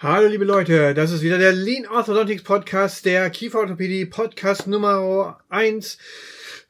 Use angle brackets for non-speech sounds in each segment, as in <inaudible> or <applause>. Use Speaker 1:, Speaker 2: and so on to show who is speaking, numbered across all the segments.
Speaker 1: Hallo liebe Leute, das ist wieder der Lean Orthodontics Podcast, der Kieferorthopädie Podcast Nummer 1.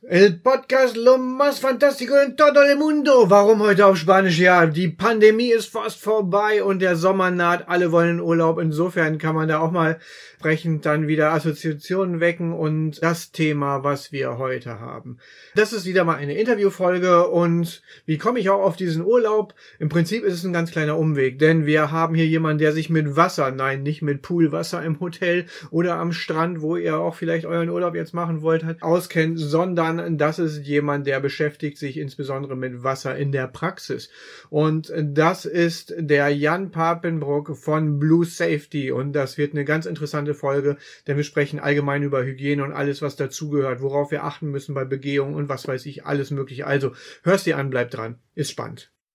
Speaker 1: El podcast lo más fantástico en todo el mundo. Warum heute auf Spanisch? Ja, die Pandemie ist fast vorbei und der Sommer naht. Alle wollen Urlaub. Insofern kann man da auch mal entsprechend dann wieder Assoziationen wecken und das Thema, was wir heute haben. Das ist wieder mal eine Interviewfolge und wie komme ich auch auf diesen Urlaub? Im Prinzip ist es ein ganz kleiner Umweg, denn wir haben hier jemanden, der sich mit Wasser, nein, nicht mit Poolwasser im Hotel oder am Strand, wo ihr auch vielleicht euren Urlaub jetzt machen wollt, auskennt, sondern das ist jemand, der beschäftigt sich insbesondere mit Wasser in der Praxis. Und das ist der Jan Papenbrock von Blue Safety und das wird eine ganz interessante Folge, denn wir sprechen allgemein über Hygiene und alles, was dazugehört, worauf wir achten müssen bei Begehungen und was weiß ich, alles mögliche. Also hörst dir an, bleib dran. Ist spannend.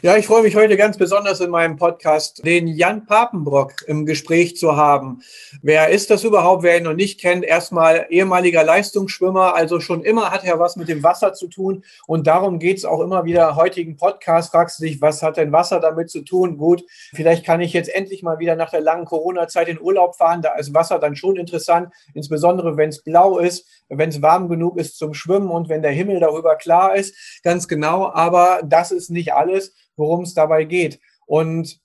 Speaker 1: Ja, ich freue mich heute ganz besonders in meinem Podcast, den Jan Papenbrock im Gespräch zu haben. Wer ist das überhaupt, wer ihn noch nicht kennt? Erstmal ehemaliger Leistungsschwimmer, also schon immer hat er was mit dem Wasser zu tun. Und darum geht es auch immer wieder heutigen Podcast. Fragst du dich, was hat denn Wasser damit zu tun? Gut, vielleicht kann ich jetzt endlich mal wieder nach der langen Corona-Zeit in Urlaub fahren. Da ist Wasser dann schon interessant, insbesondere wenn es blau ist, wenn es warm genug ist zum Schwimmen und wenn der Himmel darüber klar ist. Ganz genau. Aber das ist nicht alles worum es dabei geht. Und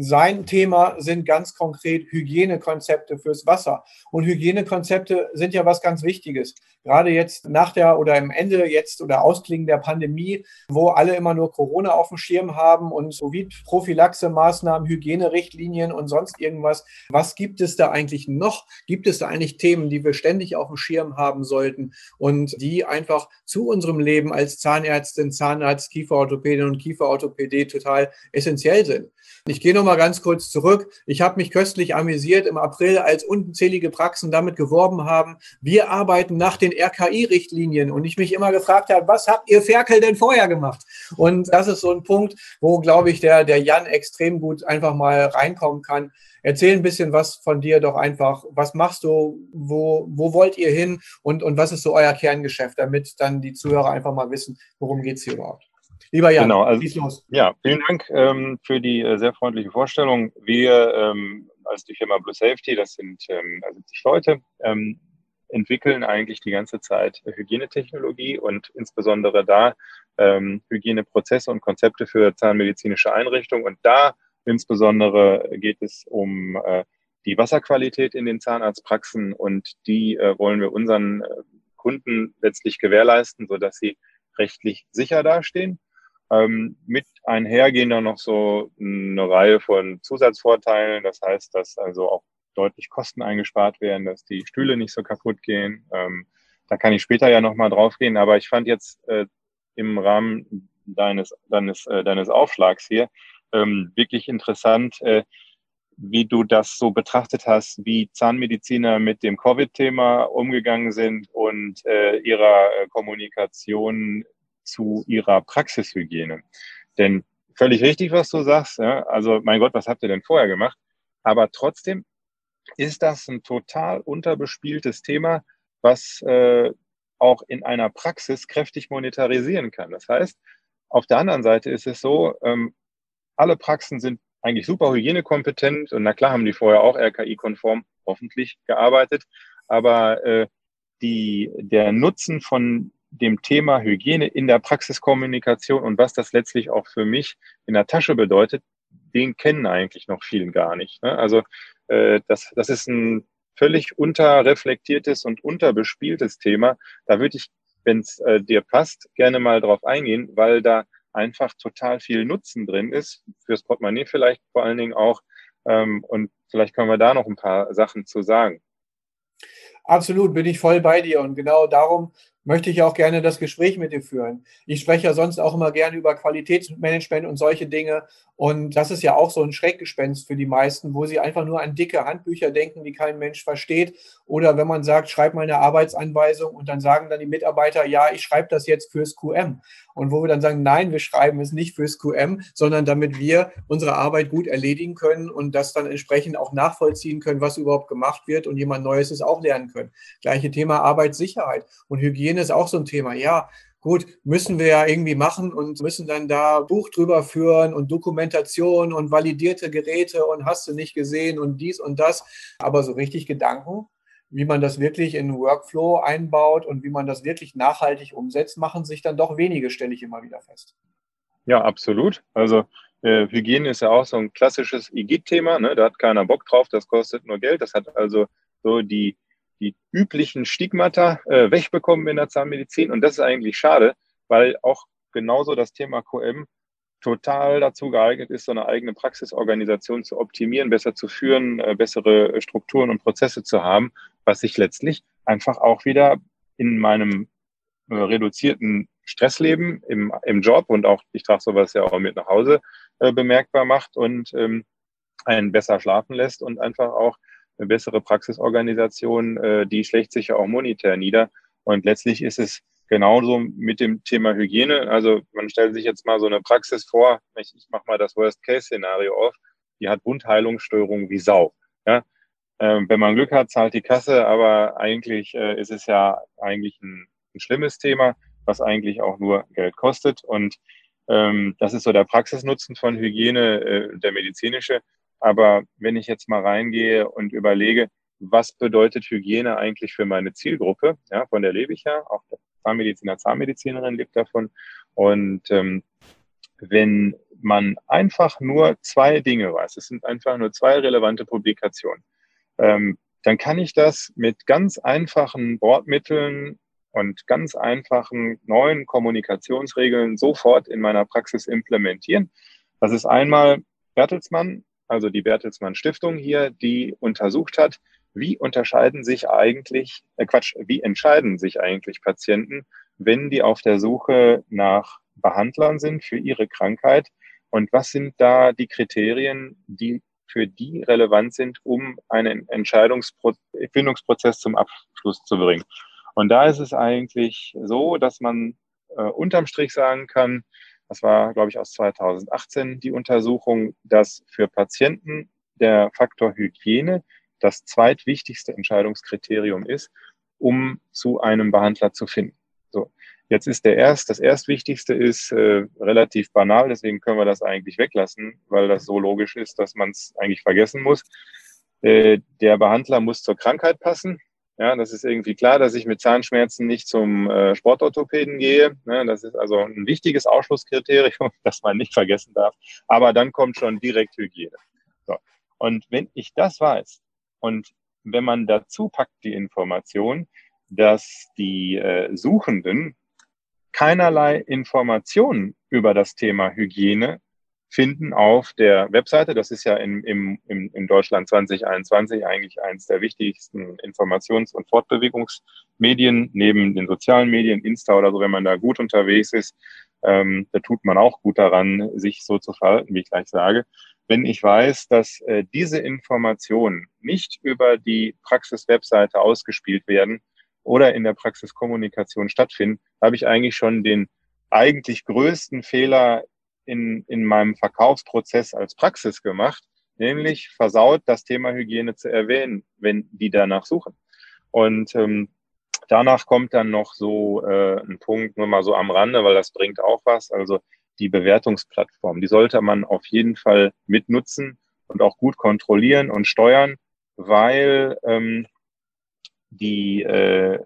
Speaker 1: sein Thema sind ganz konkret Hygienekonzepte fürs Wasser. Und Hygienekonzepte sind ja was ganz Wichtiges. Gerade jetzt nach der oder im Ende jetzt oder Ausklingen der Pandemie, wo alle immer nur Corona auf dem Schirm haben und Covid-Prophylaxe-Maßnahmen, Hygienerichtlinien und sonst irgendwas. Was gibt es da eigentlich noch? Gibt es da eigentlich Themen, die wir ständig auf dem Schirm haben sollten und die einfach zu unserem Leben als Zahnärztin, Zahnarzt, Kieferorthopädin und Kieferorthopädie total essentiell sind? Ich gehe noch mal ganz kurz zurück. Ich habe mich köstlich amüsiert im April, als unzählige Praxen damit geworben haben, wir arbeiten nach den RKI-Richtlinien. Und ich mich immer gefragt habe, was habt ihr Ferkel denn vorher gemacht? Und das ist so ein Punkt, wo, glaube ich, der, der Jan extrem gut einfach mal reinkommen kann. Erzähl ein bisschen was von dir doch einfach. Was machst du? Wo, wo wollt ihr hin? Und, und was ist so euer Kerngeschäft, damit dann die Zuhörer einfach mal wissen, worum geht es hier überhaupt?
Speaker 2: Lieber Jan, genau, also, los. Ja, vielen Dank ähm, für die äh, sehr freundliche Vorstellung. Wir ähm, als die Firma Blue Safety, das sind ähm, 70 Leute, ähm, entwickeln eigentlich die ganze Zeit Hygienetechnologie und insbesondere da ähm, Hygieneprozesse und Konzepte für zahnmedizinische Einrichtungen. Und da insbesondere geht es um äh, die Wasserqualität in den Zahnarztpraxen und die äh, wollen wir unseren äh, Kunden letztlich gewährleisten, sodass sie rechtlich sicher dastehen. Ähm, mit einher gehen dann noch so eine Reihe von Zusatzvorteilen. Das heißt, dass also auch deutlich Kosten eingespart werden, dass die Stühle nicht so kaputt gehen. Ähm, da kann ich später ja nochmal drauf gehen. Aber ich fand jetzt äh, im Rahmen deines, deines, äh, deines Aufschlags hier ähm, wirklich interessant, äh, wie du das so betrachtet hast, wie Zahnmediziner mit dem Covid-Thema umgegangen sind und äh, ihrer äh, Kommunikation zu ihrer Praxishygiene. Denn völlig richtig, was du sagst. Ja? Also, mein Gott, was habt ihr denn vorher gemacht? Aber trotzdem ist das ein total unterbespieltes Thema, was äh, auch in einer Praxis kräftig monetarisieren kann. Das heißt, auf der anderen Seite ist es so, ähm, alle Praxen sind eigentlich super hygienekompetent und na klar haben die vorher auch RKI-konform hoffentlich gearbeitet, aber äh, die, der Nutzen von dem Thema Hygiene in der Praxiskommunikation und was das letztlich auch für mich in der Tasche bedeutet, den kennen eigentlich noch vielen gar nicht. Ne? Also äh, das, das ist ein völlig unterreflektiertes und unterbespieltes Thema. Da würde ich, wenn es äh, dir passt, gerne mal drauf eingehen, weil da einfach total viel Nutzen drin ist, fürs Portemonnaie vielleicht vor allen Dingen auch. Ähm, und vielleicht können wir da noch ein paar Sachen zu sagen.
Speaker 1: Absolut, bin ich voll bei dir. Und genau darum möchte ich auch gerne das Gespräch mit dir führen. Ich spreche ja sonst auch immer gerne über Qualitätsmanagement und solche Dinge. Und das ist ja auch so ein Schreckgespenst für die meisten, wo sie einfach nur an dicke Handbücher denken, die kein Mensch versteht. Oder wenn man sagt, schreib mal eine Arbeitsanweisung und dann sagen dann die Mitarbeiter, ja, ich schreibe das jetzt fürs QM. Und wo wir dann sagen, nein, wir schreiben es nicht fürs QM, sondern damit wir unsere Arbeit gut erledigen können und das dann entsprechend auch nachvollziehen können, was überhaupt gemacht wird und jemand Neues es auch lernen können. Gleiche Thema Arbeitssicherheit und Hygiene ist auch so ein Thema. Ja, gut, müssen wir ja irgendwie machen und müssen dann da Buch drüber führen und Dokumentation und validierte Geräte und hast du nicht gesehen und dies und das. Aber so richtig Gedanken, wie man das wirklich in Workflow einbaut und wie man das wirklich nachhaltig umsetzt, machen sich dann doch wenige, stelle ich immer wieder fest.
Speaker 2: Ja, absolut. Also äh, Hygiene ist ja auch so ein klassisches IGIT-Thema. Ne? Da hat keiner Bock drauf, das kostet nur Geld. Das hat also so die die üblichen Stigmata äh, wegbekommen in der Zahnmedizin. Und das ist eigentlich schade, weil auch genauso das Thema QM total dazu geeignet ist, so eine eigene Praxisorganisation zu optimieren, besser zu führen, äh, bessere Strukturen und Prozesse zu haben, was sich letztlich einfach auch wieder in meinem äh, reduzierten Stressleben im, im Job und auch, ich trage sowas ja auch mit nach Hause, äh, bemerkbar macht und ähm, einen besser schlafen lässt und einfach auch eine bessere Praxisorganisation, äh, die schlägt sich ja auch monetär nieder. Und letztlich ist es genauso mit dem Thema Hygiene. Also man stellt sich jetzt mal so eine Praxis vor, ich, ich mache mal das Worst-Case-Szenario auf, die hat Wundheilungsstörungen wie Sau. Ja? Ähm, wenn man Glück hat, zahlt die Kasse, aber eigentlich äh, ist es ja eigentlich ein, ein schlimmes Thema, was eigentlich auch nur Geld kostet. Und ähm, das ist so der Praxisnutzen von Hygiene, äh, der medizinische. Aber wenn ich jetzt mal reingehe und überlege, was bedeutet Hygiene eigentlich für meine Zielgruppe? Ja, von der lebe ich ja, auch der Zahnmediziner, Zahnmedizinerin lebt davon. Und ähm, wenn man einfach nur zwei Dinge weiß, es sind einfach nur zwei relevante Publikationen, ähm, dann kann ich das mit ganz einfachen Bordmitteln und ganz einfachen neuen Kommunikationsregeln sofort in meiner Praxis implementieren. Das ist einmal Bertelsmann, also die Bertelsmann Stiftung hier, die untersucht hat, wie unterscheiden sich eigentlich, äh Quatsch, wie entscheiden sich eigentlich Patienten, wenn die auf der Suche nach Behandlern sind für ihre Krankheit und was sind da die Kriterien, die für die relevant sind, um einen Entscheidungsfindungsprozess zum Abschluss zu bringen. Und da ist es eigentlich so, dass man äh, unterm Strich sagen kann, das war, glaube ich, aus 2018 die Untersuchung, dass für Patienten der Faktor Hygiene das zweitwichtigste Entscheidungskriterium ist, um zu einem Behandler zu finden. So, jetzt ist der erst, das erstwichtigste ist äh, relativ banal, deswegen können wir das eigentlich weglassen, weil das so logisch ist, dass man es eigentlich vergessen muss. Äh, der Behandler muss zur Krankheit passen. Ja, das ist irgendwie klar, dass ich mit Zahnschmerzen nicht zum äh, Sportorthopäden gehe. Ne, das ist also ein wichtiges Ausschlusskriterium, <laughs> das man nicht vergessen darf. Aber dann kommt schon direkt Hygiene. So. Und wenn ich das weiß und wenn man dazu packt die Information, dass die äh, Suchenden keinerlei Informationen über das Thema Hygiene finden auf der Webseite. Das ist ja in, im, im, in Deutschland 2021 eigentlich eines der wichtigsten Informations- und Fortbewegungsmedien neben den sozialen Medien, Insta oder so, wenn man da gut unterwegs ist. Ähm, da tut man auch gut daran, sich so zu verhalten, wie ich gleich sage. Wenn ich weiß, dass äh, diese Informationen nicht über die Praxis-Webseite ausgespielt werden oder in der Praxiskommunikation stattfinden, habe ich eigentlich schon den eigentlich größten Fehler in, in meinem Verkaufsprozess als Praxis gemacht, nämlich versaut, das Thema Hygiene zu erwähnen, wenn die danach suchen. Und ähm, danach kommt dann noch so äh, ein Punkt, nur mal so am Rande, weil das bringt auch was. Also die Bewertungsplattform, die sollte man auf jeden Fall mitnutzen und auch gut kontrollieren und steuern, weil ähm, die äh,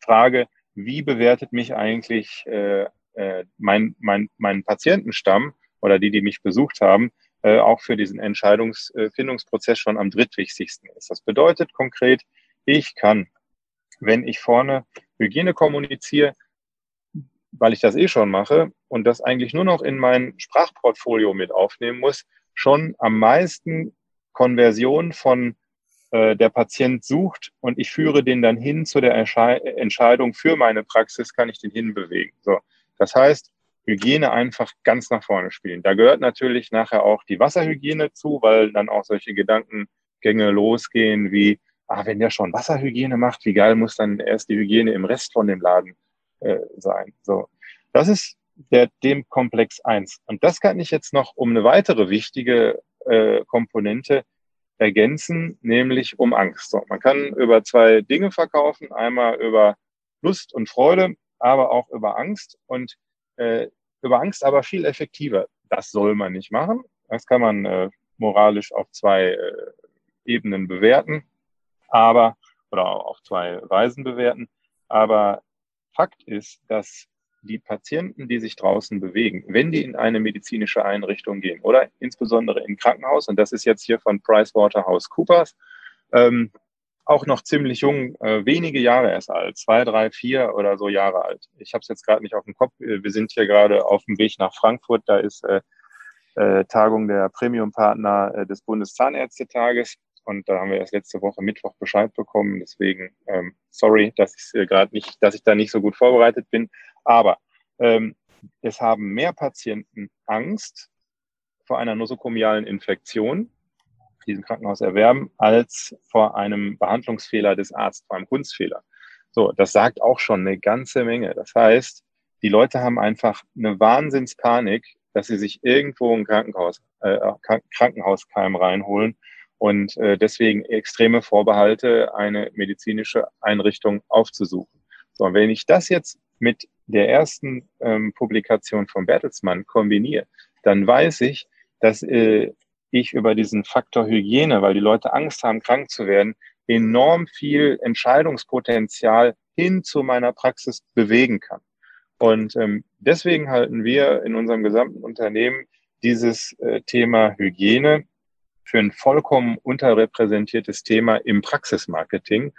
Speaker 2: Frage, wie bewertet mich eigentlich äh, äh, mein, mein, mein Patientenstamm oder die, die mich besucht haben, äh, auch für diesen Entscheidungsfindungsprozess schon am drittwichtigsten ist. Das bedeutet konkret, ich kann, wenn ich vorne Hygiene kommuniziere, weil ich das eh schon mache und das eigentlich nur noch in mein Sprachportfolio mit aufnehmen muss, schon am meisten Konversion von äh, der Patient sucht und ich führe den dann hin zu der Entscheidung für meine Praxis, kann ich den hinbewegen. So, das heißt, Hygiene einfach ganz nach vorne spielen. Da gehört natürlich nachher auch die Wasserhygiene zu, weil dann auch solche Gedankengänge losgehen wie, ah, wenn der schon Wasserhygiene macht, wie geil muss dann erst die Hygiene im Rest von dem Laden äh, sein. So, das ist der, dem Komplex eins. Und das kann ich jetzt noch um eine weitere wichtige äh, Komponente ergänzen, nämlich um Angst. So, man kann über zwei Dinge verkaufen, einmal über Lust und Freude, aber auch über Angst und äh, über Angst aber viel effektiver. Das soll man nicht machen. Das kann man äh, moralisch auf zwei äh, Ebenen bewerten, aber oder auf zwei Weisen bewerten. Aber Fakt ist, dass die Patienten, die sich draußen bewegen, wenn die in eine medizinische Einrichtung gehen oder insbesondere im Krankenhaus, und das ist jetzt hier von PricewaterhouseCoopers, ähm, auch noch ziemlich jung, äh, wenige Jahre erst alt, zwei, drei, vier oder so Jahre alt. Ich habe es jetzt gerade nicht auf dem Kopf. Wir sind hier gerade auf dem Weg nach Frankfurt. Da ist äh, äh, Tagung der Premium-Partner äh, des Bundeszahnärztetages. Und da haben wir erst letzte Woche Mittwoch Bescheid bekommen. Deswegen ähm, sorry, dass ich äh, gerade nicht, dass ich da nicht so gut vorbereitet bin. Aber ähm, es haben mehr Patienten Angst vor einer nosokomialen Infektion, die im Krankenhaus erwerben, als vor einem Behandlungsfehler des Arztes, vor einem Kunstfehler. So, das sagt auch schon eine ganze Menge. Das heißt, die Leute haben einfach eine Wahnsinnspanik, dass sie sich irgendwo ein Krankenhaus, äh, Krankenhauskeim reinholen und äh, deswegen extreme Vorbehalte, eine medizinische Einrichtung aufzusuchen. So, und wenn ich das jetzt mit der ersten ähm, Publikation von Bertelsmann kombiniere, dann weiß ich, dass äh, ich über diesen Faktor Hygiene, weil die Leute Angst haben, krank zu werden, enorm viel Entscheidungspotenzial hin zu meiner Praxis bewegen kann. Und ähm, deswegen halten wir in unserem gesamten Unternehmen dieses äh, Thema Hygiene für ein vollkommen unterrepräsentiertes Thema im Praxismarketing,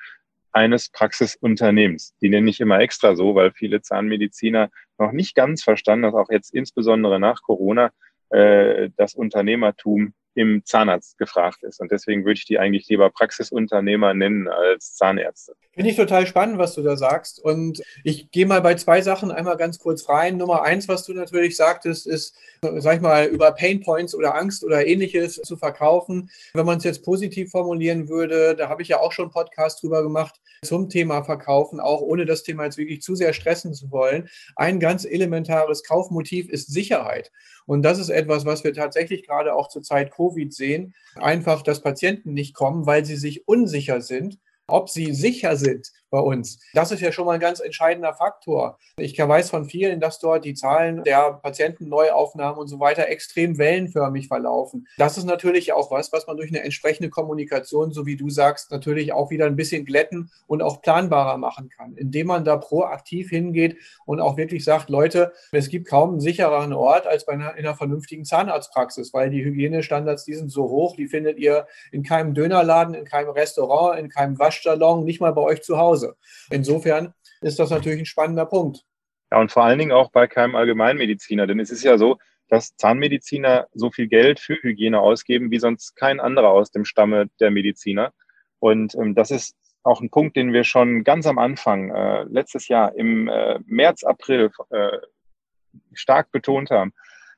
Speaker 2: eines Praxisunternehmens. Die nenne ich immer extra so, weil viele Zahnmediziner noch nicht ganz verstanden, dass auch jetzt insbesondere nach Corona äh, das Unternehmertum im Zahnarzt gefragt ist. Und deswegen würde ich die eigentlich lieber Praxisunternehmer nennen als Zahnärzte.
Speaker 1: Finde ich total spannend, was du da sagst. Und ich gehe mal bei zwei Sachen einmal ganz kurz rein. Nummer eins, was du natürlich sagtest, ist, sag ich mal, über Painpoints oder Angst oder ähnliches zu verkaufen. Wenn man es jetzt positiv formulieren würde, da habe ich ja auch schon einen Podcast drüber gemacht, zum Thema Verkaufen, auch ohne das Thema jetzt wirklich zu sehr stressen zu wollen. Ein ganz elementares Kaufmotiv ist Sicherheit. Und das ist etwas, was wir tatsächlich gerade auch zur Zeit Covid sehen. Einfach, dass Patienten nicht kommen, weil sie sich unsicher sind ob sie sicher sind bei uns. Das ist ja schon mal ein ganz entscheidender Faktor. Ich weiß von vielen, dass dort die Zahlen der Patientenneuaufnahmen und so weiter extrem wellenförmig verlaufen. Das ist natürlich auch was, was man durch eine entsprechende Kommunikation, so wie du sagst, natürlich auch wieder ein bisschen glätten und auch planbarer machen kann, indem man da proaktiv hingeht und auch wirklich sagt, Leute, es gibt kaum einen sichereren Ort als bei einer, in einer vernünftigen Zahnarztpraxis, weil die Hygienestandards, die sind so hoch, die findet ihr in keinem Dönerladen, in keinem Restaurant, in keinem Waschsalon, nicht mal bei euch zu Hause. Hause. Insofern ist das natürlich ein spannender Punkt.
Speaker 2: Ja, und vor allen Dingen auch bei keinem Allgemeinmediziner, denn es ist ja so, dass Zahnmediziner so viel Geld für Hygiene ausgeben wie sonst kein anderer aus dem Stamme der Mediziner. Und ähm, das ist auch ein Punkt, den wir schon ganz am Anfang, äh, letztes Jahr im äh, März, April äh, stark betont haben,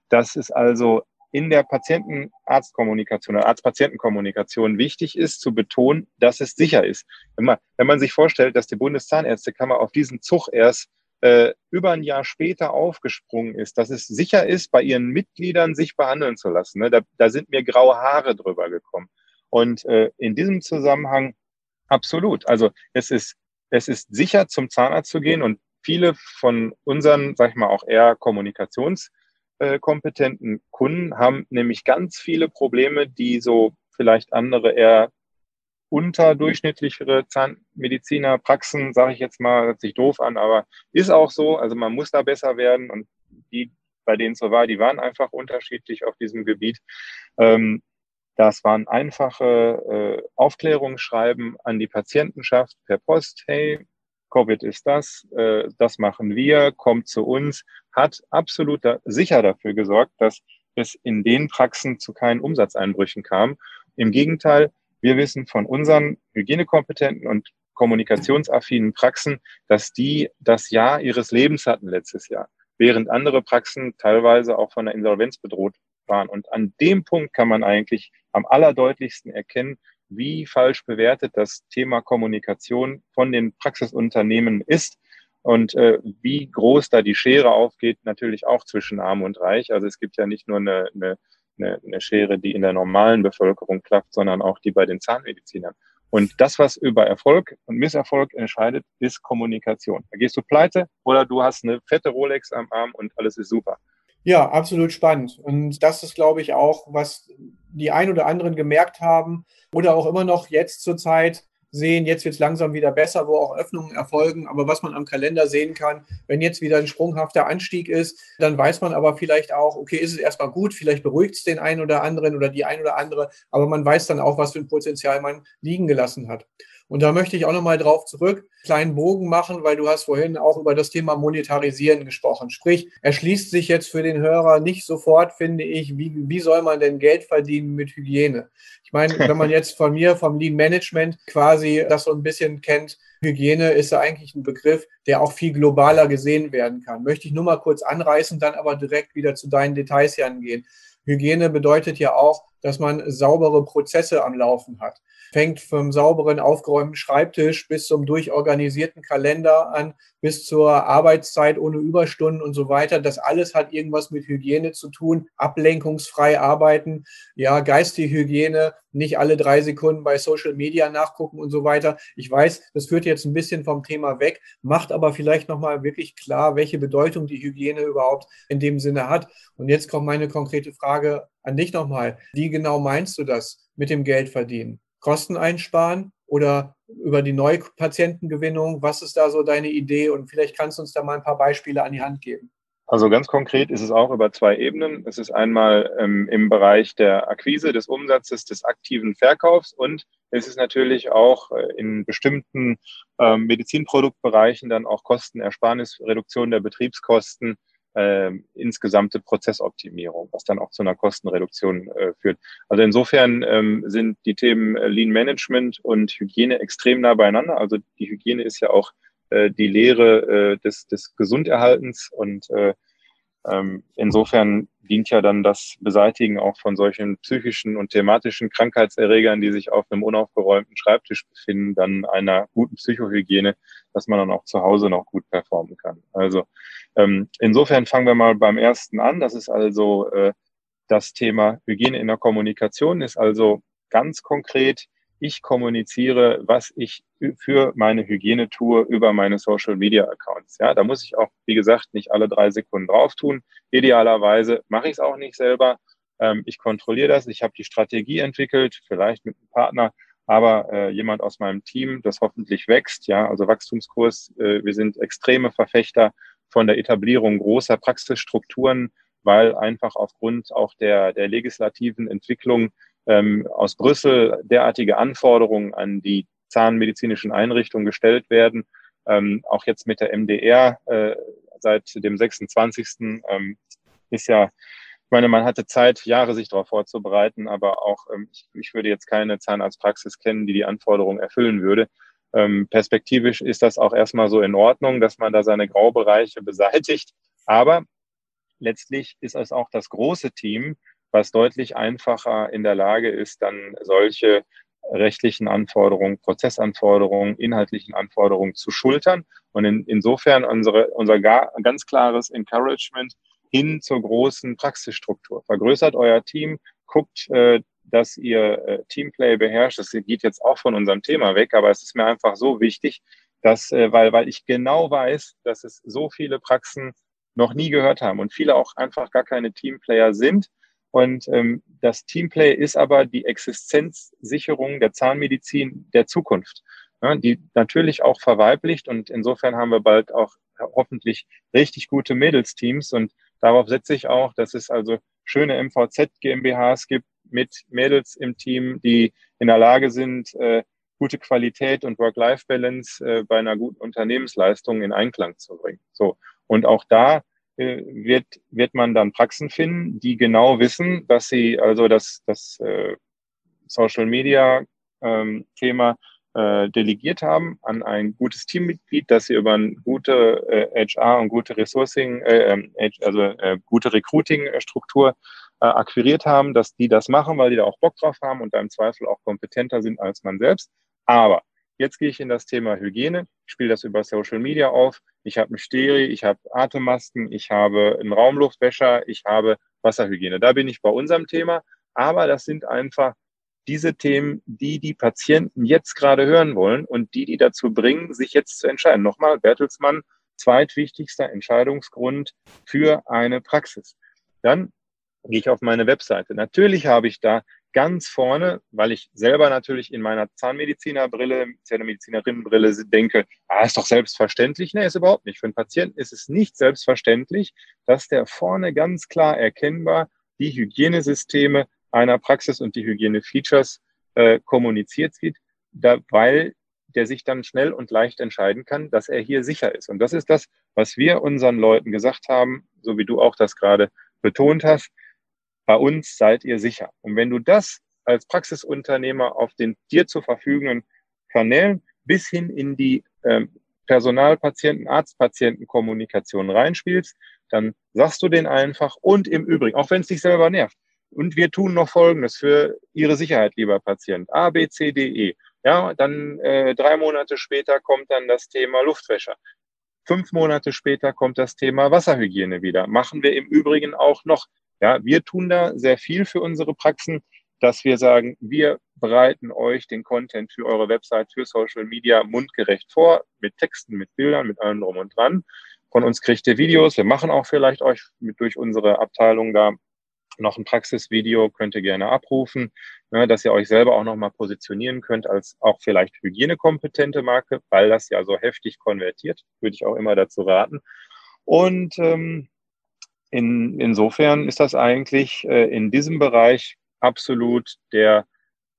Speaker 2: dass es also in der Patienten-Arzt-Kommunikation oder Arzt-Patienten-Kommunikation wichtig ist, zu betonen, dass es sicher ist. Wenn man, wenn man sich vorstellt, dass die Bundeszahnärztekammer auf diesen Zug erst äh, über ein Jahr später aufgesprungen ist, dass es sicher ist, bei ihren Mitgliedern sich behandeln zu lassen. Ne? Da, da sind mir graue Haare drüber gekommen. Und äh, in diesem Zusammenhang absolut. Also es ist, es ist sicher, zum Zahnarzt zu gehen und viele von unseren, sag ich mal, auch eher Kommunikations- äh, kompetenten Kunden haben nämlich ganz viele Probleme, die so vielleicht andere eher unterdurchschnittlichere Zahnmediziner, Praxen, sage ich jetzt mal, hört sich doof an, aber ist auch so. Also man muss da besser werden und die, bei denen es so war, die waren einfach unterschiedlich auf diesem Gebiet. Ähm, das waren einfache äh, Aufklärungsschreiben an die Patientenschaft per Post. Hey, Covid ist das, äh, das machen wir, kommt zu uns, hat absolut da, sicher dafür gesorgt, dass es in den Praxen zu keinen Umsatzeinbrüchen kam. Im Gegenteil, Wir wissen von unseren hygienekompetenten und kommunikationsaffinen Praxen, dass die das Jahr ihres Lebens hatten letztes Jahr, während andere Praxen teilweise auch von der Insolvenz bedroht waren. Und an dem Punkt kann man eigentlich am allerdeutlichsten erkennen, wie falsch bewertet das Thema Kommunikation von den Praxisunternehmen ist und äh, wie groß da die Schere aufgeht, natürlich auch zwischen Arm und Reich. Also es gibt ja nicht nur eine, eine, eine Schere, die in der normalen Bevölkerung klappt, sondern auch die bei den Zahnmedizinern. Und das, was über Erfolg und Misserfolg entscheidet, ist Kommunikation. Da gehst du pleite oder du hast eine fette Rolex am Arm und alles ist super.
Speaker 1: Ja, absolut spannend. Und das ist, glaube ich, auch, was die ein oder anderen gemerkt haben oder auch immer noch jetzt zur Zeit sehen, jetzt wird es langsam wieder besser, wo auch Öffnungen erfolgen. Aber was man am Kalender sehen kann, wenn jetzt wieder ein sprunghafter Anstieg ist, dann weiß man aber vielleicht auch, okay, ist es erstmal gut, vielleicht beruhigt es den einen oder anderen oder die ein oder andere, aber man weiß dann auch, was für ein Potenzial man liegen gelassen hat. Und da möchte ich auch nochmal drauf zurück, kleinen Bogen machen, weil du hast vorhin auch über das Thema Monetarisieren gesprochen. Sprich, erschließt sich jetzt für den Hörer nicht sofort, finde ich, wie, wie soll man denn Geld verdienen mit Hygiene? Ich meine, <laughs> wenn man jetzt von mir, vom Lean Management quasi das so ein bisschen kennt, Hygiene ist ja eigentlich ein Begriff, der auch viel globaler gesehen werden kann. Möchte ich nur mal kurz anreißen, dann aber direkt wieder zu deinen Details hier angehen. Hygiene bedeutet ja auch, dass man saubere Prozesse am Laufen hat. Fängt vom sauberen, aufgeräumten Schreibtisch bis zum durchorganisierten Kalender an, bis zur Arbeitszeit ohne Überstunden und so weiter. Das alles hat irgendwas mit Hygiene zu tun. Ablenkungsfrei arbeiten, ja, geistige Hygiene, nicht alle drei Sekunden bei Social Media nachgucken und so weiter. Ich weiß, das führt jetzt ein bisschen vom Thema weg, macht aber vielleicht nochmal wirklich klar, welche Bedeutung die Hygiene überhaupt in dem Sinne hat. Und jetzt kommt meine konkrete Frage an dich nochmal. Wie genau meinst du das mit dem Geld verdienen? Kosten einsparen oder über die Neupatientengewinnung? Was ist da so deine Idee? Und vielleicht kannst du uns da mal ein paar Beispiele an die Hand geben.
Speaker 2: Also ganz konkret ist es auch über zwei Ebenen. Es ist einmal ähm, im Bereich der Akquise, des Umsatzes, des aktiven Verkaufs und es ist natürlich auch äh, in bestimmten ähm, Medizinproduktbereichen dann auch Kostenersparnis, Reduktion der Betriebskosten, äh, insgesamte Prozessoptimierung, was dann auch zu einer Kostenreduktion äh, führt. Also insofern ähm, sind die Themen äh, Lean Management und Hygiene extrem nah beieinander. Also die Hygiene ist ja auch äh, die Lehre äh, des, des Gesunderhaltens und äh, ähm, insofern dient ja dann das Beseitigen auch von solchen psychischen und thematischen Krankheitserregern, die sich auf einem unaufgeräumten Schreibtisch befinden, dann einer guten Psychohygiene, dass man dann auch zu Hause noch gut performen kann. Also ähm, insofern fangen wir mal beim ersten an. Das ist also äh, das Thema Hygiene in der Kommunikation, ist also ganz konkret ich kommuniziere, was ich für meine Hygiene tue über meine Social Media Accounts. Ja, da muss ich auch, wie gesagt, nicht alle drei Sekunden drauf tun. Idealerweise mache ich es auch nicht selber. Ähm, ich kontrolliere das. Ich habe die Strategie entwickelt, vielleicht mit einem Partner, aber äh, jemand aus meinem Team, das hoffentlich wächst. Ja, also Wachstumskurs. Äh, wir sind extreme Verfechter von der Etablierung großer Praxisstrukturen, weil einfach aufgrund auch der, der legislativen Entwicklung ähm, aus Brüssel derartige Anforderungen an die zahnmedizinischen Einrichtungen gestellt werden. Ähm, auch jetzt mit der MDR äh, seit dem 26. Ähm, ist ja, ich meine, man hatte Zeit, Jahre sich darauf vorzubereiten, aber auch ähm, ich, ich würde jetzt keine Zahnarztpraxis kennen, die die Anforderungen erfüllen würde. Ähm, perspektivisch ist das auch erstmal so in Ordnung, dass man da seine Graubereiche beseitigt. Aber letztlich ist es auch das große Team, was deutlich einfacher in der Lage ist, dann solche rechtlichen Anforderungen, Prozessanforderungen, inhaltlichen Anforderungen zu schultern. Und in, insofern unsere, unser gar, ganz klares Encouragement hin zur großen Praxisstruktur. Vergrößert euer Team, guckt, äh, dass ihr äh, Teamplay beherrscht. Das geht jetzt auch von unserem Thema weg, aber es ist mir einfach so wichtig, dass, äh, weil, weil ich genau weiß, dass es so viele Praxen noch nie gehört haben und viele auch einfach gar keine Teamplayer sind und ähm, das Teamplay ist aber die Existenzsicherung der Zahnmedizin der Zukunft, ja, die natürlich auch verweiblicht. Und insofern haben wir bald auch hoffentlich richtig gute Mädelsteams. Und darauf setze ich auch, dass es also schöne MVZ GmbHs gibt mit Mädels im Team, die in der Lage sind, äh, gute Qualität und Work-Life-Balance äh, bei einer guten Unternehmensleistung in Einklang zu bringen. So. Und auch da äh, wird, wird man dann Praxen finden, die genau wissen, dass sie also das, das äh, Social Media ähm, Thema äh, delegiert haben an ein gutes Teammitglied, dass sie über eine gute äh, HR und gute Resourcing, äh, ähm, also äh, gute Recruiting-Struktur äh, akquiriert haben, dass die das machen, weil die da auch Bock drauf haben und da im Zweifel auch kompetenter sind als man selbst. Aber jetzt gehe ich in das Thema Hygiene, spiele das über Social Media auf, ich habe ein Steri, ich habe Atemmasken, ich habe einen Raumluftwäscher, ich habe Wasserhygiene. Da bin ich bei unserem Thema, aber das sind einfach diese Themen, die die Patienten jetzt gerade hören wollen und die die dazu bringen, sich jetzt zu entscheiden. Nochmal, Bertelsmann, zweitwichtigster Entscheidungsgrund für eine Praxis. Dann gehe ich auf meine Webseite. Natürlich habe ich da ganz vorne, weil ich selber natürlich in meiner Zahnmedizinerbrille, Zahnmedizinerinnenbrille denke, ah, ist doch selbstverständlich. Nee, ist überhaupt nicht. Für einen Patienten ist es nicht selbstverständlich, dass der vorne ganz klar erkennbar die Hygienesysteme einer Praxis und die Hygiene-Features äh, kommuniziert sieht, da, weil der sich dann schnell und leicht entscheiden kann, dass er hier sicher ist. Und das ist das, was wir unseren Leuten gesagt haben, so wie du auch das gerade betont hast. Bei uns seid ihr sicher. Und wenn du das als Praxisunternehmer auf den dir zur verfügenden Kanälen bis hin in die ähm, Personalpatienten, Arztpatienten-Kommunikation reinspielst, dann sagst du den einfach und im Übrigen, auch wenn es dich selber nervt, und wir tun noch Folgendes für Ihre Sicherheit, lieber Patient. A, B, C, D, E. Ja, dann äh, drei Monate später kommt dann das Thema Luftwäscher. Fünf Monate später kommt das Thema Wasserhygiene wieder. Machen wir im Übrigen auch noch. Ja, wir tun da sehr viel für unsere Praxen, dass wir sagen, wir bereiten euch den Content für eure Website, für Social Media mundgerecht vor, mit Texten, mit Bildern, mit allem drum und dran. Von uns kriegt ihr Videos. Wir machen auch vielleicht euch mit durch unsere Abteilung da noch ein Praxisvideo könnt ihr gerne abrufen, ne, dass ihr euch selber auch nochmal positionieren könnt als auch vielleicht hygienekompetente Marke, weil das ja so heftig konvertiert, würde ich auch immer dazu raten. Und ähm, in, insofern ist das eigentlich äh, in diesem Bereich absolut der,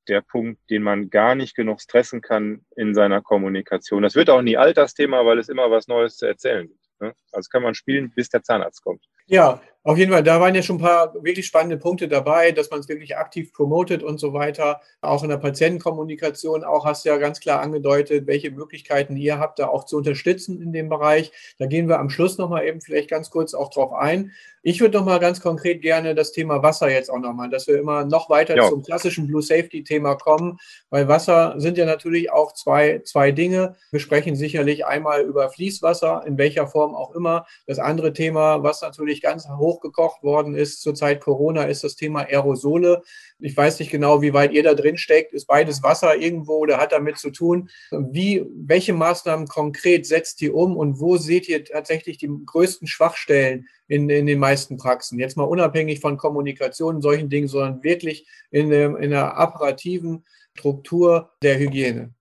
Speaker 2: der Punkt, den man gar nicht genug stressen kann in seiner Kommunikation. Das wird auch nie Altersthema, weil es immer was Neues zu erzählen gibt. Ne? Also kann man spielen, bis der Zahnarzt kommt.
Speaker 1: Ja, auf jeden Fall, da waren ja schon ein paar wirklich spannende Punkte dabei, dass man es wirklich aktiv promotet und so weiter. Auch in der Patientenkommunikation, auch hast du ja ganz klar angedeutet, welche Möglichkeiten ihr habt, da auch zu unterstützen in dem Bereich. Da gehen wir am Schluss nochmal eben vielleicht ganz kurz auch drauf ein. Ich würde nochmal ganz konkret gerne das Thema Wasser jetzt auch nochmal, dass wir immer noch weiter ja. zum klassischen Blue Safety Thema kommen, weil Wasser sind ja natürlich auch zwei, zwei Dinge. Wir sprechen sicherlich einmal über Fließwasser, in welcher Form auch immer. Das andere Thema, was natürlich ganz hoch hochgekocht worden ist zur Zeit Corona, ist das Thema Aerosole. Ich weiß nicht genau, wie weit ihr da drin steckt. Ist beides Wasser irgendwo oder hat damit zu tun? Wie, welche Maßnahmen konkret setzt ihr um und wo seht ihr tatsächlich die größten Schwachstellen in, in den meisten Praxen? Jetzt mal unabhängig von Kommunikation und solchen Dingen, sondern wirklich in, der, in der apparativen Struktur der Hygiene.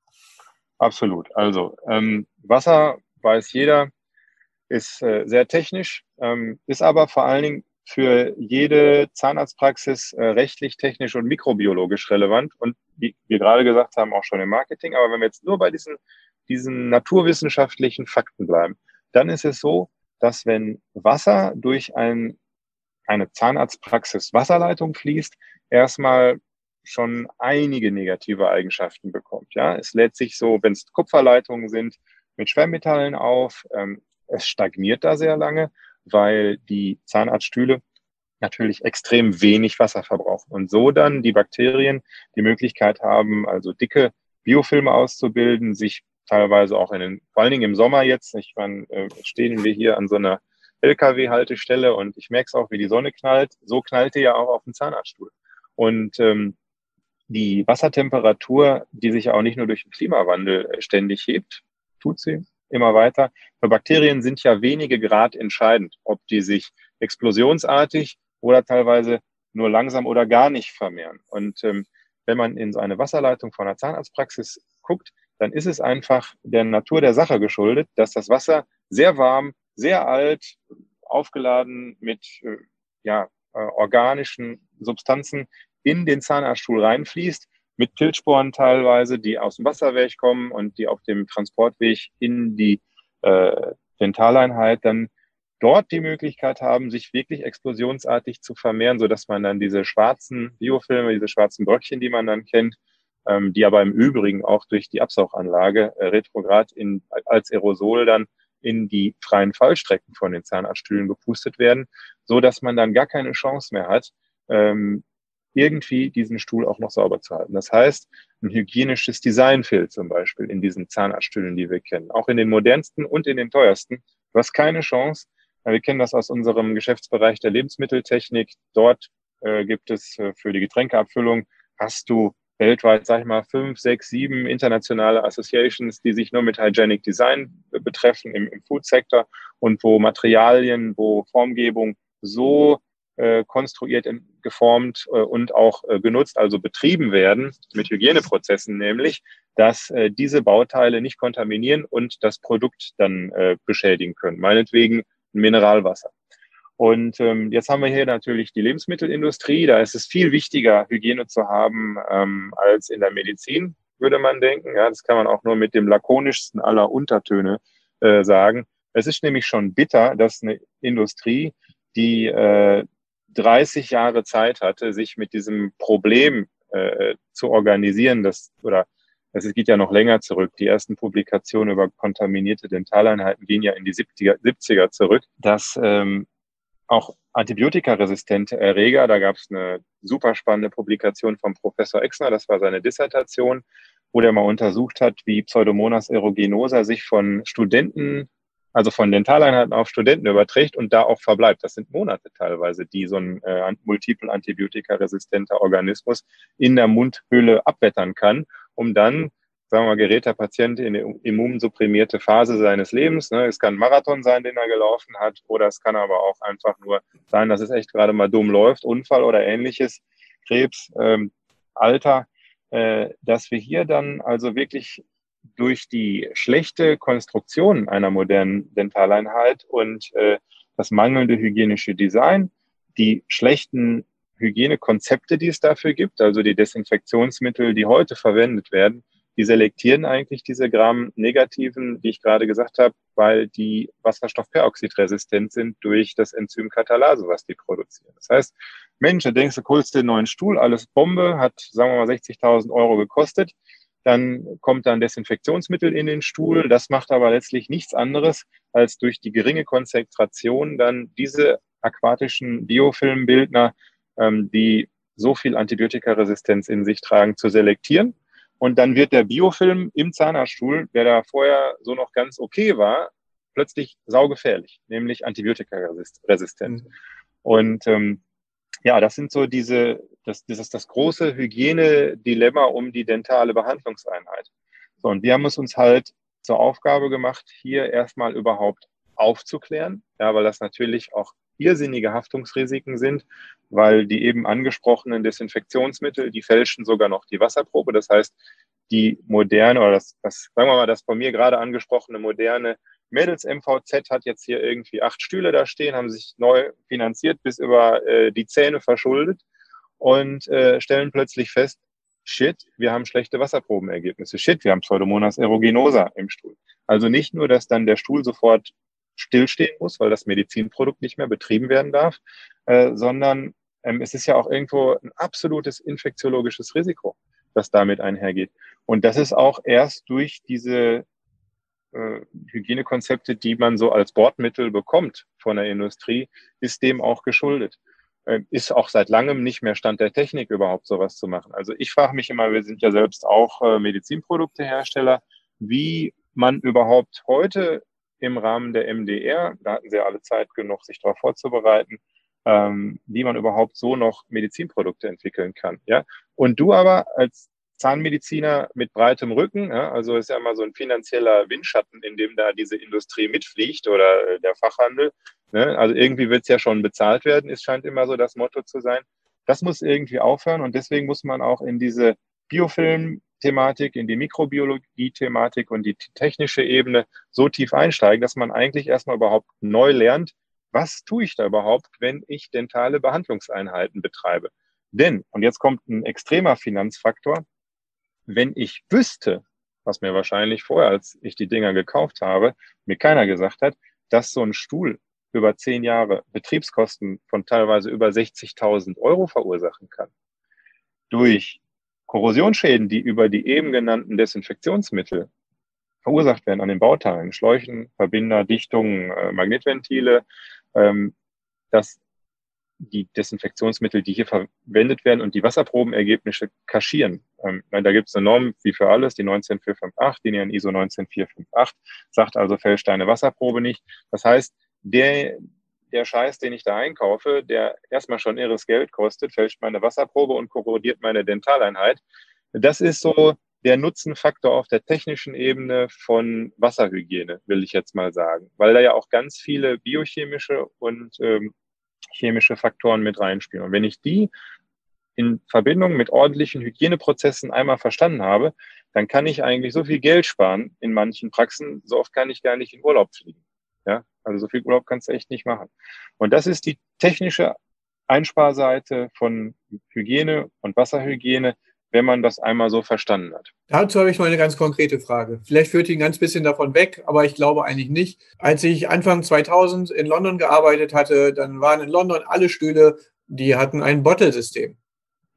Speaker 2: Absolut. Also ähm, Wasser weiß jeder, ist äh, sehr technisch, ähm, ist aber vor allen Dingen für jede Zahnarztpraxis äh, rechtlich, technisch und mikrobiologisch relevant und wie wir gerade gesagt haben, auch schon im Marketing. Aber wenn wir jetzt nur bei diesen, diesen naturwissenschaftlichen Fakten bleiben, dann ist es so, dass wenn Wasser durch ein, eine Zahnarztpraxis Wasserleitung fließt, erstmal schon einige negative Eigenschaften bekommt. Ja, es lädt sich so, wenn es Kupferleitungen sind, mit Schwermetallen auf. Ähm, es stagniert da sehr lange, weil die Zahnarztstühle natürlich extrem wenig Wasser verbrauchen und so dann die Bakterien die Möglichkeit haben, also dicke Biofilme auszubilden, sich teilweise auch in den, vor allen Dingen im Sommer jetzt, ich meine, äh, stehen wir hier an so einer LKW-Haltestelle und ich merke es auch, wie die Sonne knallt. So knallt die ja auch auf dem Zahnarztstuhl. Und ähm, die Wassertemperatur, die sich auch nicht nur durch den Klimawandel äh, ständig hebt, tut sie, immer weiter. Für Bakterien sind ja wenige Grad entscheidend, ob die sich explosionsartig oder teilweise nur langsam oder gar nicht vermehren. Und ähm, wenn man in so eine Wasserleitung von einer Zahnarztpraxis guckt, dann ist es einfach der Natur der Sache geschuldet, dass das Wasser sehr warm, sehr alt, aufgeladen mit äh, ja, äh, organischen Substanzen in den Zahnarztstuhl reinfließt mit Pilzsporen teilweise, die aus dem Wasserweg kommen und die auf dem Transportweg in die äh, Dentaleinheit dann dort die Möglichkeit haben, sich wirklich explosionsartig zu vermehren, so dass man dann diese schwarzen Biofilme, diese schwarzen Bröckchen, die man dann kennt, ähm, die aber im Übrigen auch durch die Absauganlage äh, retrograd in, als Aerosol dann in die freien Fallstrecken von den Zahnarztstühlen gepustet werden, so dass man dann gar keine Chance mehr hat, ähm, irgendwie diesen Stuhl auch noch sauber zu halten. Das heißt, ein hygienisches Design fehlt zum Beispiel in diesen Zahnarztstühlen, die wir kennen. Auch in den modernsten und in den teuersten. Du hast keine Chance. Wir kennen das aus unserem Geschäftsbereich der Lebensmitteltechnik. Dort äh, gibt es äh, für die Getränkeabfüllung, hast du weltweit, sag ich mal, fünf, sechs, sieben internationale Associations, die sich nur mit Hygienic Design betreffen im, im Food-Sektor und wo Materialien, wo Formgebung so äh, konstruiert, geformt äh, und auch äh, genutzt, also betrieben werden mit Hygieneprozessen nämlich, dass äh, diese Bauteile nicht kontaminieren und das Produkt dann beschädigen können. Meinetwegen Mineralwasser. Und ähm, jetzt haben wir hier natürlich die Lebensmittelindustrie. Da ist es viel wichtiger, Hygiene zu haben ähm, als in der Medizin, würde man denken. Ja, das kann man auch nur mit dem lakonischsten aller Untertöne sagen. Es ist nämlich schon bitter, dass eine Industrie, die äh, 30 Jahre Zeit hatte, sich mit diesem Problem äh, zu organisieren, das oder das geht ja noch länger zurück. Die ersten Publikationen über kontaminierte Dentaleinheiten gehen ja in die 70er, 70er zurück, dass ähm, auch antibiotikaresistente Erreger, da gab es eine super spannende Publikation vom Professor Exner, das war seine Dissertation, wo der mal untersucht hat, wie Pseudomonas aeruginosa sich von Studenten also von Dentaleinheiten auf Studenten überträgt und da auch verbleibt. Das sind Monate teilweise, die so ein äh, multiple antibiotikaresistenter Organismus in der Mundhöhle abwettern kann, um dann, sagen wir mal, gerät der Patient in eine immunsupprimierte Phase seines Lebens. Ne? Es kann ein Marathon sein, den er gelaufen hat, oder es kann aber auch einfach nur sein, dass es echt gerade mal dumm läuft, Unfall oder ähnliches, Krebs, ähm, Alter, äh, dass wir hier dann also wirklich durch die schlechte Konstruktion einer modernen Dentaleinheit und äh, das mangelnde hygienische Design, die schlechten Hygienekonzepte, die es dafür gibt, also die Desinfektionsmittel, die heute verwendet werden, die selektieren eigentlich diese Gram-negativen, die ich gerade gesagt habe, weil die Wasserstoffperoxidresistent sind durch das Enzym Katalase, was die produzieren. Das heißt, Mensch, da denkst du, holst den neuen Stuhl, alles Bombe, hat, sagen wir mal, 60.000 Euro gekostet. Dann kommt dann Desinfektionsmittel in den Stuhl. Das macht aber letztlich nichts anderes, als durch die geringe Konzentration dann diese aquatischen Biofilmbildner, ähm, die so viel Antibiotikaresistenz in sich tragen, zu selektieren. Und dann wird der Biofilm im Zahnarztstuhl, der da vorher so noch ganz okay war, plötzlich saugefährlich, nämlich antibiotikaresistent. Mhm. Und ähm, ja, das sind so diese, das, das ist das große Hygienedilemma um die dentale Behandlungseinheit. So, und wir haben es uns halt zur Aufgabe gemacht, hier erstmal überhaupt aufzuklären, ja, weil das natürlich auch irrsinnige Haftungsrisiken sind, weil die eben angesprochenen Desinfektionsmittel, die fälschen sogar noch die Wasserprobe. Das heißt, die moderne oder das, das sagen wir mal, das von mir gerade angesprochene moderne Mädels MVZ hat jetzt hier irgendwie acht Stühle da stehen, haben sich neu finanziert bis über äh, die Zähne verschuldet und äh, stellen plötzlich fest, shit, wir haben schlechte Wasserprobenergebnisse. Shit, wir haben Pseudomonas aeruginosa im Stuhl. Also nicht nur, dass dann der Stuhl sofort stillstehen muss, weil das Medizinprodukt nicht mehr betrieben werden darf, äh, sondern ähm, es ist ja auch irgendwo ein absolutes infektiologisches Risiko, das damit einhergeht. Und das ist auch erst durch diese äh, Hygienekonzepte, die man so als Bordmittel bekommt von der Industrie, ist dem auch geschuldet. Äh, ist auch seit langem nicht mehr Stand der Technik, überhaupt sowas zu machen. Also ich frage mich immer, wir sind ja selbst auch äh, Medizinproduktehersteller, wie man überhaupt heute im Rahmen der MDR, da hatten sie ja alle Zeit genug, sich darauf vorzubereiten, ähm, wie man überhaupt so noch Medizinprodukte entwickeln kann. Ja? Und du aber als Zahnmediziner mit breitem Rücken. Ja, also ist ja immer so ein finanzieller Windschatten, in dem da diese Industrie mitfliegt oder äh, der Fachhandel. Ne? Also irgendwie wird es ja schon bezahlt werden, es scheint immer so das Motto zu sein. Das muss irgendwie aufhören und deswegen muss man auch in diese Biofilm-Thematik, in die Mikrobiologie-Thematik und die technische Ebene so tief einsteigen, dass man eigentlich erstmal überhaupt neu lernt, was tue ich da überhaupt, wenn ich dentale Behandlungseinheiten betreibe. Denn, und jetzt kommt ein extremer Finanzfaktor, wenn ich wüsste, was mir wahrscheinlich vorher, als ich die Dinger gekauft habe, mir keiner gesagt hat, dass so ein Stuhl über zehn Jahre Betriebskosten von teilweise über 60.000 Euro verursachen kann. Durch Korrosionsschäden, die über die eben genannten Desinfektionsmittel verursacht werden an den Bauteilen, Schläuchen, Verbinder, Dichtungen, äh, Magnetventile, ähm, dass die Desinfektionsmittel, die hier verwendet werden und die Wasserprobenergebnisse kaschieren. Ähm, da gibt es eine Norm wie für alles, die 19458, die in ISO 19458, sagt also fälscht deine Wasserprobe nicht. Das heißt, der, der Scheiß, den ich da einkaufe, der erstmal schon irres Geld kostet, fälscht meine Wasserprobe und korrodiert meine Dentaleinheit. Das ist so der Nutzenfaktor auf der technischen Ebene von Wasserhygiene, will ich jetzt mal sagen, weil da ja auch ganz viele biochemische und ähm, chemische Faktoren mit reinspielen. Und wenn ich die in Verbindung mit ordentlichen Hygieneprozessen einmal verstanden habe, dann kann ich eigentlich so viel Geld sparen in manchen Praxen, so oft kann ich gar nicht in Urlaub fliegen. Ja, also so viel Urlaub kannst du echt nicht machen. Und das ist die technische Einsparseite von Hygiene und Wasserhygiene, wenn man das einmal so verstanden hat.
Speaker 1: Dazu habe ich mal eine ganz konkrete Frage. Vielleicht führt ihn ganz bisschen davon weg, aber ich glaube eigentlich nicht. Als ich Anfang 2000 in London gearbeitet hatte, dann waren in London alle Stühle, die hatten ein Bottle-System.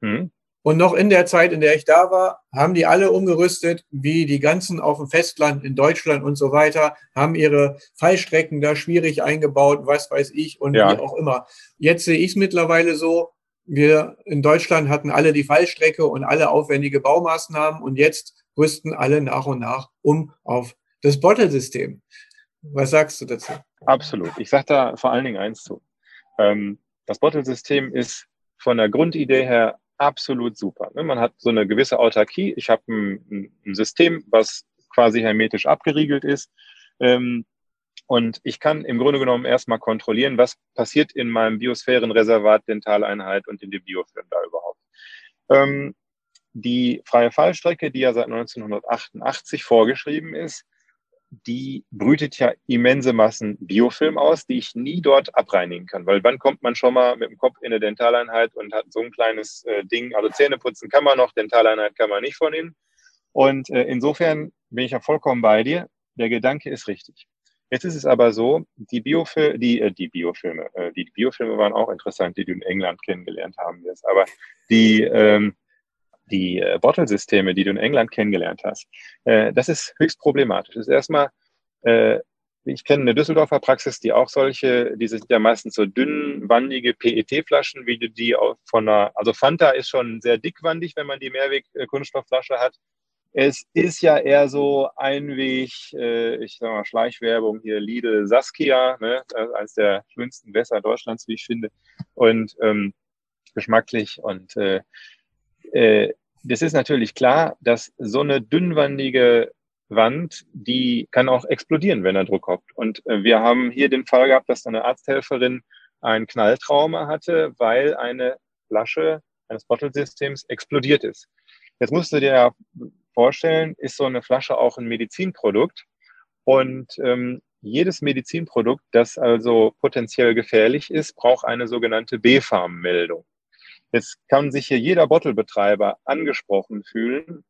Speaker 1: Hm. Und noch in der Zeit, in der ich da war, haben die alle umgerüstet, wie die ganzen auf dem Festland in Deutschland und so weiter, haben ihre Fallstrecken da schwierig eingebaut, was weiß ich und ja. wie auch immer. Jetzt sehe ich es mittlerweile so, wir in Deutschland hatten alle die Fallstrecke und alle aufwendige Baumaßnahmen und jetzt rüsten alle nach und nach um auf das Bottle-System. Was sagst du dazu?
Speaker 2: Absolut. Ich sage da vor allen Dingen eins zu. Ähm, das Bottle-System ist von der Grundidee her absolut super. Ne? Man hat so eine gewisse Autarkie. Ich habe ein, System, was quasi hermetisch abgeriegelt ist. Ähm, und ich kann im Grunde genommen erstmal kontrollieren, was passiert in meinem Biosphärenreservat Dentaleinheit und in dem Biofilm da überhaupt. Ähm, die freie Fallstrecke, die ja seit 1988 vorgeschrieben ist, die brütet ja immense Massen Biofilm aus, die ich nie dort abreinigen kann. Weil wann kommt man schon mal mit dem Kopf in eine Dentaleinheit und hat so ein kleines äh, Ding, also Zähne putzen kann man noch, Dentaleinheit kann man nicht von innen. Und äh, insofern bin ich ja vollkommen bei dir. Der Gedanke ist richtig. Jetzt ist es aber so, die, Biofil die, äh, die Biofilme, äh, die Biofilme waren auch interessant, die du in England kennengelernt haben wirst, aber die, ähm, die äh, Bottle-Systeme, die du in England kennengelernt hast, äh, das ist höchst problematisch. Das ist erstmal, äh, ich kenne eine Düsseldorfer Praxis, die auch solche, die sind ja meistens so dünnwandige PET-Flaschen, wie du die von einer, also Fanta ist schon sehr dickwandig, wenn man die Mehrweg-Kunststoffflasche hat. Es ist ja eher so Einweg, äh, ich sag mal Schleichwerbung hier, Lidl, Saskia, ne? eines der schönsten Wässer Deutschlands, wie ich finde. Und ähm, geschmacklich. Und äh, äh, das ist natürlich klar, dass so eine dünnwandige Wand, die kann auch explodieren, wenn er Druck kommt. Und äh, wir haben hier den Fall gehabt, dass eine Arzthelferin ein Knalltrauma hatte, weil eine Flasche eines Bottle-Systems explodiert ist. Jetzt musst du dir ja vorstellen, ist so eine Flasche auch ein Medizinprodukt. Und ähm, jedes Medizinprodukt, das also potenziell gefährlich ist, braucht eine sogenannte B-Farm-Meldung. Jetzt kann sich hier jeder Bottlebetreiber angesprochen fühlen.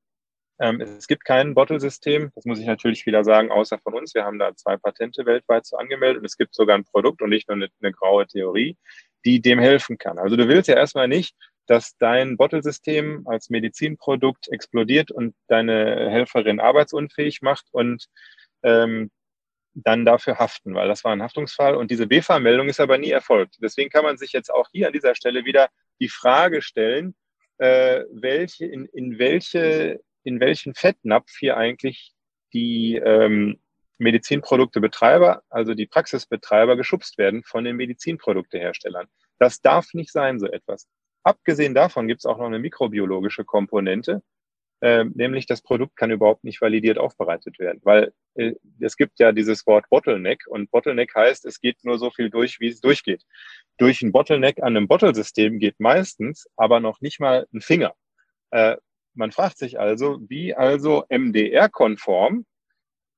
Speaker 2: Ähm, es gibt kein Bottlesystem, das muss ich natürlich wieder sagen, außer von uns. Wir haben da zwei Patente weltweit so angemeldet und es gibt sogar ein Produkt und nicht nur eine, eine graue Theorie, die dem helfen kann. Also du willst ja erstmal nicht, dass dein Bottlesystem als Medizinprodukt explodiert und deine Helferin arbeitsunfähig macht und ähm, dann dafür haften, weil das war ein Haftungsfall und diese BFA-Meldung ist aber nie erfolgt. Deswegen kann man sich jetzt auch hier an dieser Stelle wieder die Frage stellen, äh, welche, in, in, welche, in welchen Fettnapf hier eigentlich die ähm, Medizinproduktebetreiber, also die Praxisbetreiber, geschubst werden von den Medizinprodukteherstellern. Das darf nicht sein, so etwas. Abgesehen davon gibt es auch noch eine mikrobiologische Komponente, äh, nämlich das Produkt kann überhaupt nicht validiert aufbereitet werden, weil äh, es gibt ja dieses Wort Bottleneck und Bottleneck heißt, es geht nur so viel durch, wie es durchgeht. Durch ein Bottleneck an einem Bottlesystem geht meistens aber noch nicht mal ein Finger. Äh, man fragt sich also, wie also MDR-konform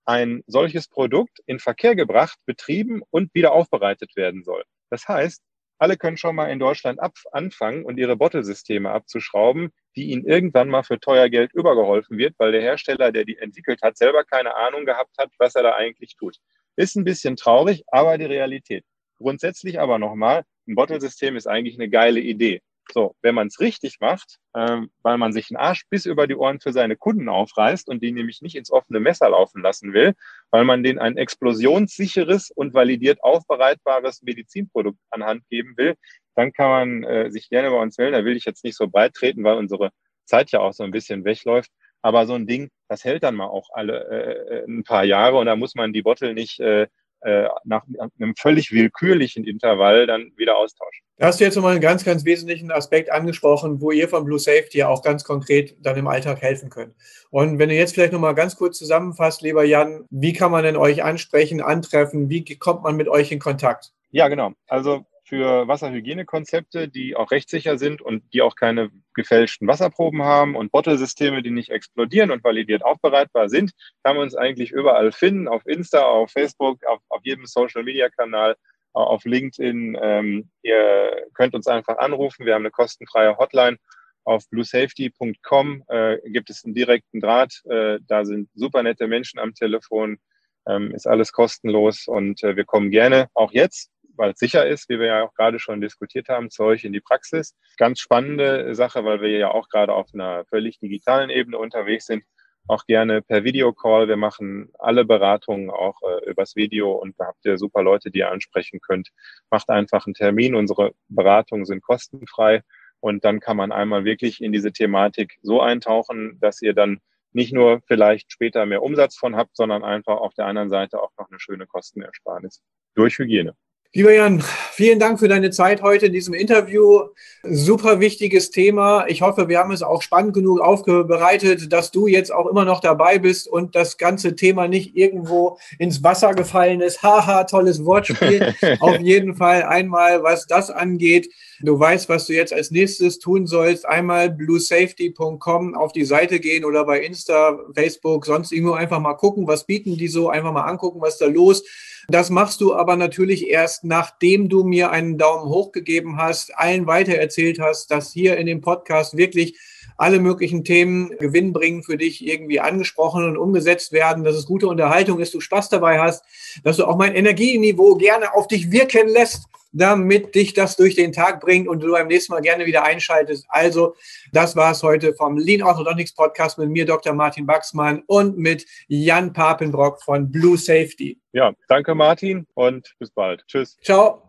Speaker 2: ein solches Produkt in Verkehr gebracht, betrieben und wieder aufbereitet werden soll. Das heißt, alle können schon mal in Deutschland ab, anfangen und ihre Bottlesysteme abzuschrauben, die ihnen irgendwann mal für teuer Geld übergeholfen wird, weil der Hersteller, der die entwickelt hat, selber keine Ahnung gehabt hat, was er da eigentlich tut. Ist ein bisschen traurig, aber die Realität. Grundsätzlich aber nochmal, ein Bottlesystem ist eigentlich eine geile Idee. So, wenn man es richtig macht, ähm, weil man sich den Arsch bis über die Ohren für seine Kunden aufreißt und die nämlich nicht ins offene Messer laufen lassen will, weil man denen ein explosionssicheres und validiert aufbereitbares Medizinprodukt anhand geben will, dann kann man äh, sich gerne bei uns melden. Da will ich jetzt nicht so beitreten, weil unsere Zeit ja auch so ein bisschen wegläuft. Aber so ein Ding, das hält dann mal auch alle äh, äh ein paar Jahre und da muss man die Bottle nicht äh, äh, nach einem völlig willkürlichen Intervall dann wieder austauschen.
Speaker 1: Da hast du jetzt nochmal einen ganz, ganz wesentlichen Aspekt angesprochen, wo ihr von Blue Safety auch ganz konkret dann im Alltag helfen könnt. Und wenn du jetzt vielleicht nochmal ganz kurz zusammenfasst, lieber Jan, wie kann man denn euch ansprechen, antreffen? Wie kommt man mit euch in Kontakt?
Speaker 2: Ja, genau. Also für Wasserhygienekonzepte, die auch rechtssicher sind und die auch keine gefälschten Wasserproben haben und Bottlesysteme, die nicht explodieren und validiert aufbereitbar sind, kann man uns eigentlich überall finden, auf Insta, auf Facebook, auf, auf jedem Social-Media-Kanal, auf LinkedIn. Ähm, ihr könnt uns einfach anrufen. Wir haben eine kostenfreie Hotline. Auf bluesafety.com äh, gibt es einen direkten Draht. Äh, da sind super nette Menschen am Telefon. Ähm, ist alles kostenlos und äh, wir kommen gerne auch jetzt weil es sicher ist, wie wir ja auch gerade schon diskutiert haben, zu euch in die Praxis. Ganz spannende Sache, weil wir ja auch gerade auf einer völlig digitalen Ebene unterwegs sind. Auch gerne per Videocall. Wir machen alle Beratungen auch äh, übers Video und da habt ihr super Leute, die ihr ansprechen könnt. Macht einfach einen Termin. Unsere Beratungen sind kostenfrei und dann kann man einmal wirklich in diese Thematik so eintauchen, dass ihr dann nicht nur vielleicht später mehr Umsatz von habt, sondern einfach auf der anderen Seite auch noch eine schöne Kostenersparnis durch Hygiene.
Speaker 1: Lieber Jan, vielen Dank für deine Zeit heute in diesem Interview. Super wichtiges Thema. Ich hoffe, wir haben es auch spannend genug aufbereitet, dass du jetzt auch immer noch dabei bist und das ganze Thema nicht irgendwo ins Wasser gefallen ist. Haha, tolles Wortspiel. <laughs> Auf jeden Fall einmal, was das angeht. Du weißt, was du jetzt als nächstes tun sollst. Einmal bluesafety.com auf die Seite gehen oder bei Insta, Facebook, sonst irgendwo einfach mal gucken, was bieten die so, einfach mal angucken, was da los das machst du aber natürlich erst, nachdem du mir einen Daumen hoch gegeben hast, allen weitererzählt hast, dass hier in dem Podcast wirklich alle möglichen Themen Gewinn bringen für dich irgendwie angesprochen und umgesetzt werden, dass es gute Unterhaltung ist, du Spaß dabei hast, dass du auch mein Energieniveau gerne auf dich wirken lässt damit dich das durch den Tag bringt und du beim nächsten Mal gerne wieder einschaltest. Also, das war es heute vom Lean Orthodontics Podcast mit mir, Dr. Martin Baxmann und mit Jan Papenbrock von Blue Safety.
Speaker 2: Ja, danke Martin und bis bald. Tschüss.
Speaker 1: Ciao.